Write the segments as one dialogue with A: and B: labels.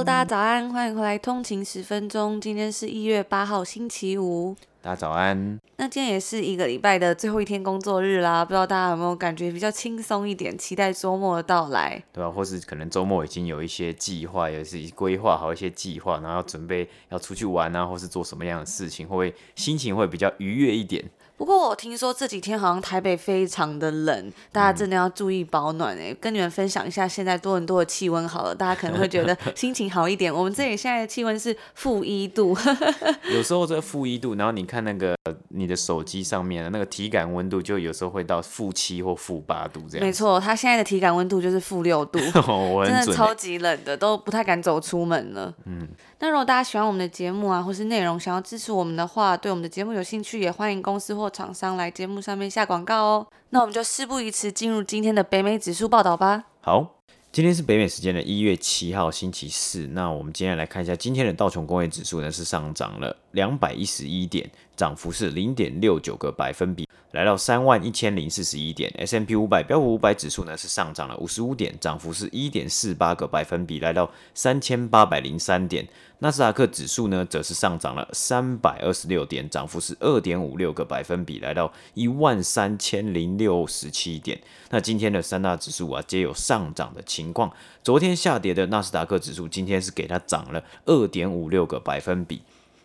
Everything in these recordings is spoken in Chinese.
A: Hello，大家早安，欢迎回来通勤十分钟。今天是一月八号，星期五。
B: 大家早安。
A: 那今天也是一个礼拜的最后一天工作日啦，不知道大家有没有感觉比较轻松一点，期待周末的到来？
B: 对啊，或是可能周末已经有一些计划，也是规划好一些计划，然后要准备要出去玩啊，或是做什么样的事情，会不会心情会比较愉悦一点？
A: 不过我听说这几天好像台北非常的冷，大家真的要注意保暖哎、欸。跟你们分享一下现在多伦多的气温好了，大家可能会觉得 心情好一点。我们这里现在的气温是负一度，
B: 有时候这负一度，然后你看那个你的手机上面的那个体感温度，就有时候会到负七或负八度这样。
A: 没错，它现在的体感温度就是负六度，真的超级冷的，都不太敢走出门了。嗯。那如果大家喜欢我们的节目啊，或是内容想要支持我们的话，对我们的节目有兴趣，也欢迎公司或厂商来节目上面下广告哦。那我们就事不宜迟，进入今天的北美指数报道吧。
B: 好，今天是北美时间的一月七号星期四。那我们今天来看一下今天的道琼工业指数呢，是上涨了两百一十一点，涨幅是零点六九个百分比。来到三万一千零四十一点，S&P 五百标普五百指数呢是上涨了五十五点，涨幅是一点四八个百分比，来到三千八百零三点。纳斯达克指数呢则是上涨了三百二十六点，涨幅是二点五六个百分比，来到一万三千零六十七点。那今天的三大指数啊皆有上涨的情况，昨天下跌的纳斯达克指数今天是给它涨了二点五六个百分比。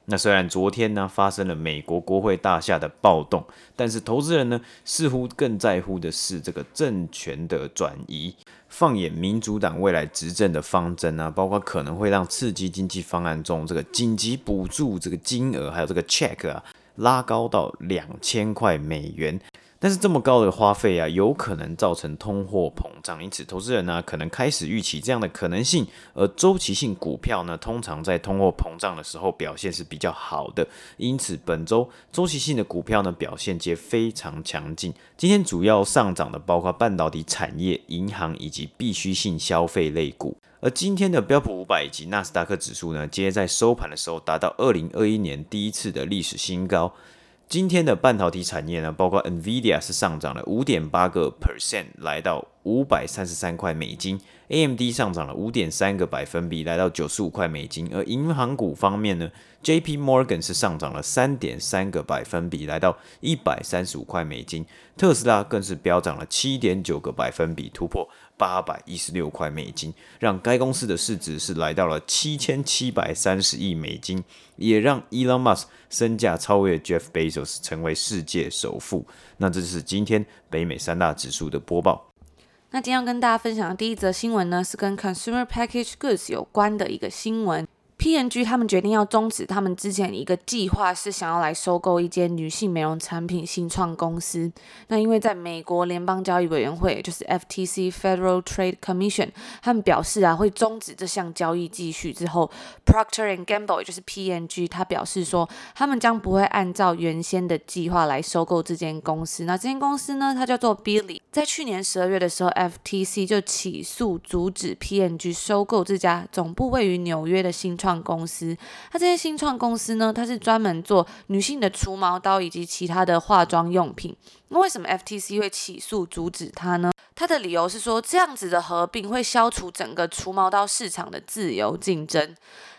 B: 那虽然昨天呢发生了美国国会大厦的暴动，但是投资人呢似乎更在乎的是这个政权的转移。放眼民主党未来执政的方针啊，包括可能会让刺激经济方案中这个紧急补助这个金额，还有这个 check 啊拉高到两千块美元。但是这么高的花费啊，有可能造成通货膨胀，因此投资人呢可能开始预期这样的可能性。而周期性股票呢，通常在通货膨胀的时候表现是比较好的，因此本周周期性的股票呢表现皆非常强劲。今天主要上涨的包括半导体产业、银行以及必需性消费类股。而今天的标普五百以及纳斯达克指数呢，皆在收盘的时候达到二零二一年第一次的历史新高。今天的半导体产业呢，包括 NVIDIA 是上涨了五点八个 percent，来到五百三十三块美金；AMD 上涨了五点三个百分比，来到九十五块美金。而银行股方面呢，JP Morgan 是上涨了三点三个百分比，来到一百三十五块美金。特斯拉更是飙涨了七点九个百分比，突破八百一十六块美金，让该公司的市值是来到了七千七百三十亿美金，也让 Elon Musk 身价超越 Jeff Bezos，成为世界首富。那这就是今天北美三大指数的播报。
A: 那今天要跟大家分享的第一则新闻呢，是跟 Consumer Package Goods 有关的一个新闻。P&G 他们决定要终止他们之前一个计划，是想要来收购一间女性美容产品新创公司。那因为在美国联邦交易委员会，就是 FTC Federal Trade Commission，他们表示啊会终止这项交易继续之后，Procter and Gamble 也就是 P&G，他表示说他们将不会按照原先的计划来收购这间公司。那这间公司呢，它叫做 Billy。在去年十二月的时候，FTC 就起诉阻止 PNG 收购这家总部位于纽约的新创。公司，它这些新创公司呢，它是专门做女性的除毛刀以及其他的化妆用品。那为什么 FTC 会起诉阻止它呢？它的理由是说，这样子的合并会消除整个除毛刀市场的自由竞争。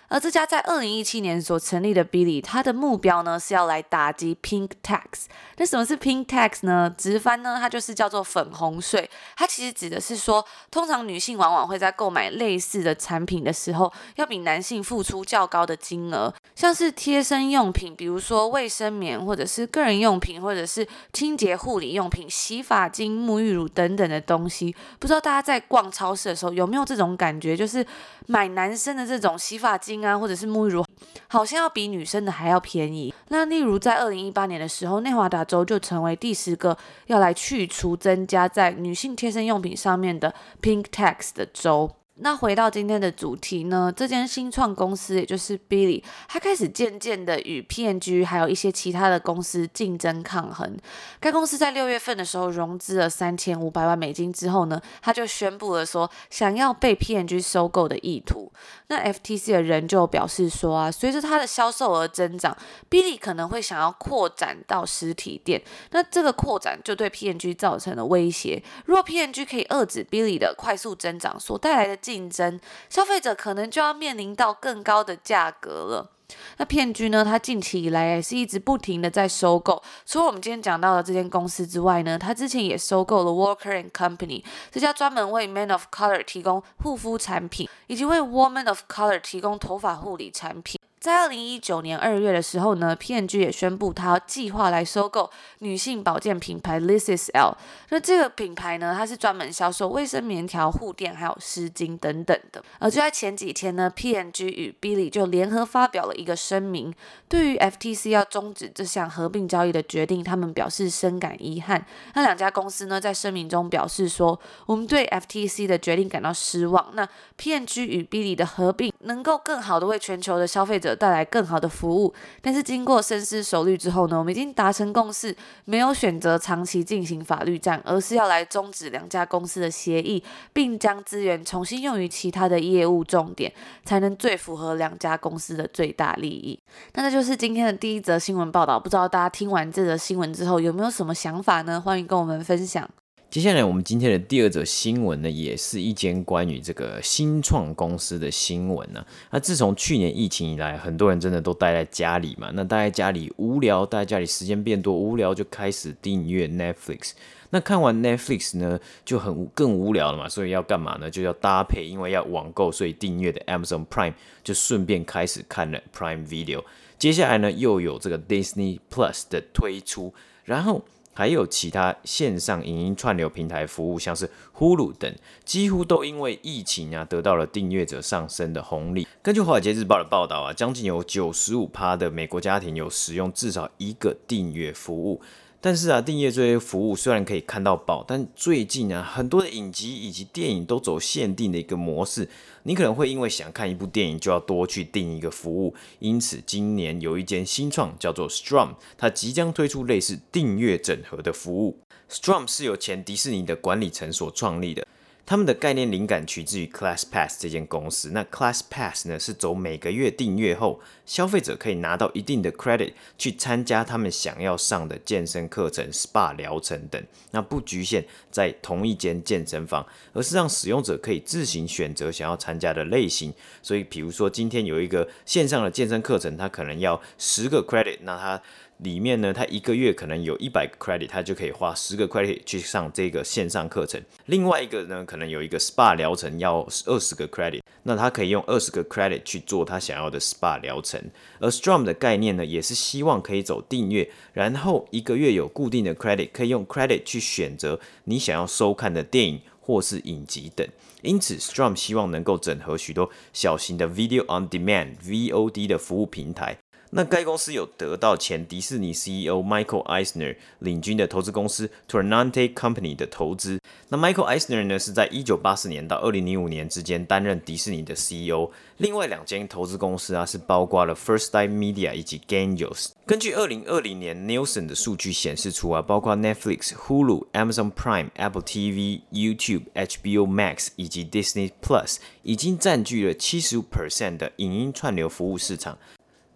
A: 而这家在二零一七年所成立的 Billie，它的目标呢是要来打击 Pink Tax。那什么是 Pink Tax 呢？直翻呢，它就是叫做粉红税。它其实指的是说，通常女性往往会在购买类似的产品的时候，要比男性付出较高的金额。像是贴身用品，比如说卫生棉，或者是个人用品，或者是清洁护理用品、洗发精、沐浴乳等等的东西。不知道大家在逛超市的时候有没有这种感觉，就是买男生的这种洗发精。啊，或者是沐浴乳，好像要比女生的还要便宜。那例如在二零一八年的时候，内华达州就成为第十个要来去除增加在女性贴身用品上面的 Pink Tax 的州。那回到今天的主题呢，这间新创公司也就是 Billy，他开始渐渐的与 PNG 还有一些其他的公司竞争抗衡。该公司在六月份的时候融资了三千五百万美金之后呢，他就宣布了说想要被 PNG 收购的意图。那 FTC 的人就表示说啊，随着它的销售额增长，Billy 可能会想要扩展到实体店。那这个扩展就对 PNG 造成了威胁。如果 P&G 可以遏制 Billy 的快速增长所带来的竞争，消费者可能就要面临到更高的价格了。那骗局呢，它近期以来也是一直不停的在收购。除了我们今天讲到的这间公司之外呢，它之前也收购了 Walker and Company 这家专门为 Men of Color 提供护肤产品，以及为 Woman of Color 提供头发护理产品。在二零一九年二月的时候呢，PNG 也宣布它计划来收购女性保健品牌 l i s i s L。那这个品牌呢，它是专门销售卫生棉条、护垫还有湿巾等等的。而就在前几天呢，PNG 与 Billy 就联合发表了一个声明，对于 FTC 要终止这项合并交易的决定，他们表示深感遗憾。那两家公司呢，在声明中表示说，我们对 FTC 的决定感到失望。那 PNG 与 Billy 的合并能够更好的为全球的消费者带来更好的服务，但是经过深思熟虑之后呢，我们已经达成共识，没有选择长期进行法律战，而是要来终止两家公司的协议，并将资源重新用于其他的业务重点，才能最符合两家公司的最大利益。那这就是今天的第一则新闻报道，不知道大家听完这则新闻之后有没有什么想法呢？欢迎跟我们分享。
B: 接下来，我们今天的第二则新闻呢，也是一间关于这个新创公司的新闻呢。那自从去年疫情以来，很多人真的都待在家里嘛，那待在家里无聊，待在家里时间变多，无聊就开始订阅 Netflix。那看完 Netflix 呢，就很更无聊了嘛，所以要干嘛呢？就要搭配，因为要网购，所以订阅的 Amazon Prime 就顺便开始看了 Prime Video。接下来呢，又有这个 Disney Plus 的推出，然后。还有其他线上影音串流平台服务，像是 Hulu 等，几乎都因为疫情啊，得到了订阅者上升的红利。根据华尔街日报的报道啊，将近有九十五趴的美国家庭有使用至少一个订阅服务。但是啊，订阅这些服务虽然可以看到宝，但最近啊，很多的影集以及电影都走限定的一个模式。你可能会因为想看一部电影，就要多去订一个服务。因此，今年有一间新创叫做 Strum，它即将推出类似订阅整合的服务。Strum 是由前迪士尼的管理层所创立的。他们的概念灵感取自于 ClassPass 这间公司。那 ClassPass 呢，是走每个月订阅后，消费者可以拿到一定的 credit 去参加他们想要上的健身课程、SPA 疗程等。那不局限在同一间健身房，而是让使用者可以自行选择想要参加的类型。所以，比如说今天有一个线上的健身课程，它可能要十个 credit，那它里面呢，它一个月可能有一百个 credit，它就可以花十个 credit 去上这个线上课程。另外一个呢，可能有一个 SPA 疗程要二十个 credit，那他可以用二十个 credit 去做他想要的 SPA 疗程。而 Strum 的概念呢，也是希望可以走订阅，然后一个月有固定的 credit，可以用 credit 去选择你想要收看的电影或是影集等。因此，Strum 希望能够整合许多小型的 Video on Demand (VOD) 的服务平台。那该公司有得到前迪士尼 CEO Michael Eisner 领军的投资公司 Tornante Company 的投资。那 Michael Eisner 呢，是在一九八四年到二零零五年之间担任迪士尼的 CEO。另外两间投资公司啊，是包括了 First Time Media 以及 Genius。根据二零二零年 Nielsen 的数据显示出啊，包括 Netflix、Hulu、Amazon Prime、Apple TV、YouTube、HBO Max 以及 Disney Plus 已经占据了七十五 percent 的影音串流服务市场。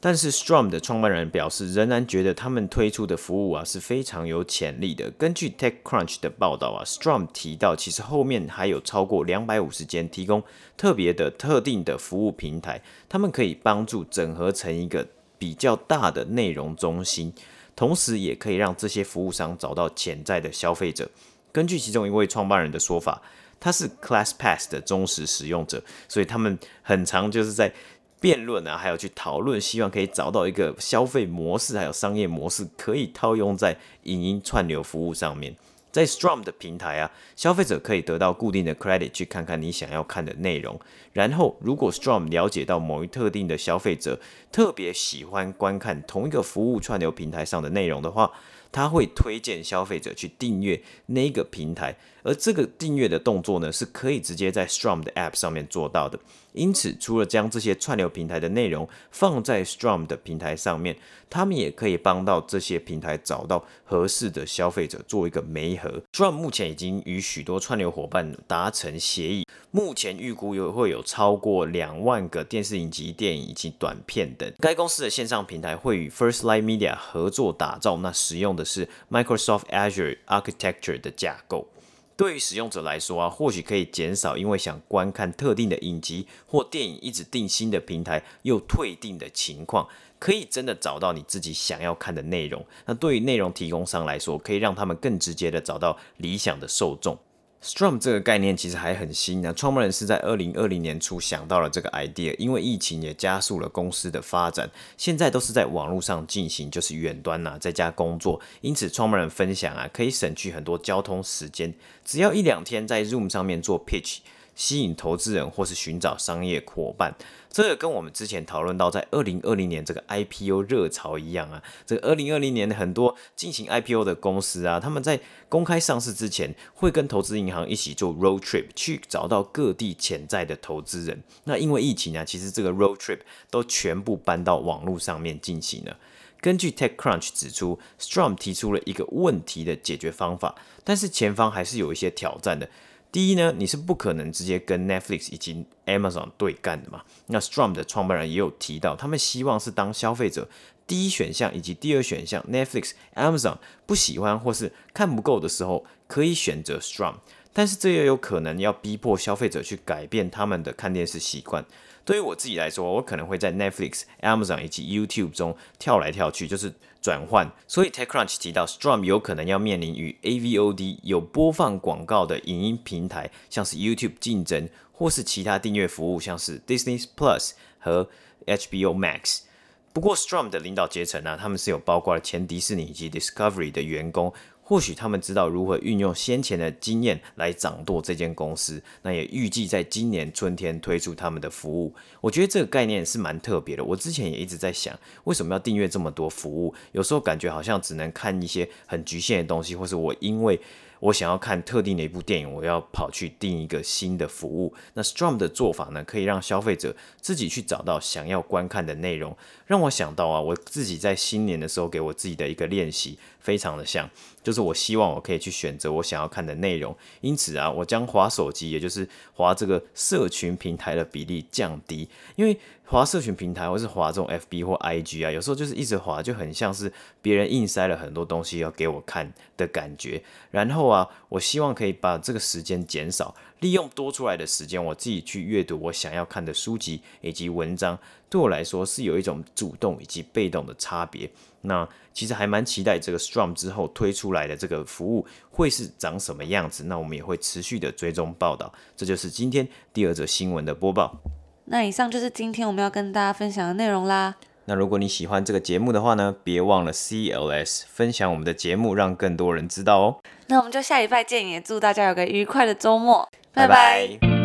B: 但是 Strum 的创办人表示，仍然觉得他们推出的服务啊是非常有潜力的。根据 TechCrunch 的报道啊，Strum 提到，其实后面还有超过两百五十间提供特别的、特定的服务平台，他们可以帮助整合成一个比较大的内容中心，同时也可以让这些服务商找到潜在的消费者。根据其中一位创办人的说法，他是 ClassPass 的忠实使用者，所以他们很常就是在。辩论啊，还有去讨论，希望可以找到一个消费模式，还有商业模式可以套用在影音串流服务上面。在 Strum 的平台啊，消费者可以得到固定的 credit 去看看你想要看的内容。然后，如果 Strum 了解到某一特定的消费者特别喜欢观看同一个服务串流平台上的内容的话，他会推荐消费者去订阅那个平台，而这个订阅的动作呢，是可以直接在 Strum 的 App 上面做到的。因此，除了将这些串流平台的内容放在 Strum 的平台上面，他们也可以帮到这些平台找到合适的消费者做一个媒合。Strum 目前已经与许多串流伙伴达成协议，目前预估有会有超过两万个电视影集、电影以及短片等。该公司的线上平台会与 First Light Media 合作打造，那使用的是 Microsoft Azure Architecture 的架构。对于使用者来说啊，或许可以减少因为想观看特定的影集或电影一直订新的平台又退订的情况，可以真的找到你自己想要看的内容。那对于内容提供商来说，可以让他们更直接的找到理想的受众。Strum 这个概念其实还很新呢，创办人是在二零二零年初想到了这个 idea，因为疫情也加速了公司的发展，现在都是在网络上进行，就是远端呐，在家工作，因此创办人分享啊，可以省去很多交通时间，只要一两天在 Zoom 上面做 pitch。吸引投资人或是寻找商业伙伴，这个跟我们之前讨论到在二零二零年这个 IPO 热潮一样啊。这个二零二零年很多进行 IPO 的公司啊，他们在公开上市之前，会跟投资银行一起做 road trip 去找到各地潜在的投资人。那因为疫情啊，其实这个 road trip 都全部搬到网络上面进行了。根据 TechCrunch 指出，Strum 提出了一个问题的解决方法，但是前方还是有一些挑战的。第一呢，你是不可能直接跟 Netflix 以及 Amazon 对干的嘛。那 Strum 的创办人也有提到，他们希望是当消费者第一选项以及第二选项 Netflix、Amazon 不喜欢或是看不够的时候，可以选择 Strum。但是这也有可能要逼迫消费者去改变他们的看电视习惯。对于我自己来说，我可能会在 Netflix、Amazon 以及 YouTube 中跳来跳去，就是转换。所以 TechCrunch 提到，Strum 有可能要面临与 AVOD 有播放广告的影音平台，像是 YouTube 竞争，或是其他订阅服务，像是 Disney Plus 和 HBO Max。不过，Strum 的领导阶层呢，他们是有包括了前迪士尼以及 Discovery 的员工。或许他们知道如何运用先前的经验来掌舵这间公司，那也预计在今年春天推出他们的服务。我觉得这个概念是蛮特别的。我之前也一直在想，为什么要订阅这么多服务？有时候感觉好像只能看一些很局限的东西，或是我因为。我想要看特定的一部电影，我要跑去订一个新的服务。那 Strum 的做法呢，可以让消费者自己去找到想要观看的内容。让我想到啊，我自己在新年的时候给我自己的一个练习，非常的像，就是我希望我可以去选择我想要看的内容。因此啊，我将滑手机，也就是滑这个社群平台的比例降低，因为。滑社群平台或是滑这种 FB 或 IG 啊，有时候就是一直滑，就很像是别人硬塞了很多东西要给我看的感觉。然后啊，我希望可以把这个时间减少，利用多出来的时间，我自己去阅读我想要看的书籍以及文章。对我来说是有一种主动以及被动的差别。那其实还蛮期待这个 Strum 之后推出来的这个服务会是长什么样子。那我们也会持续的追踪报道。这就是今天第二则新闻的播报。
A: 那以上就是今天我们要跟大家分享的内容啦。
B: 那如果你喜欢这个节目的话呢，别忘了 CLS 分享我们的节目，让更多人知道哦。
A: 那我们就下礼拜见，也祝大家有个愉快的周末，拜拜。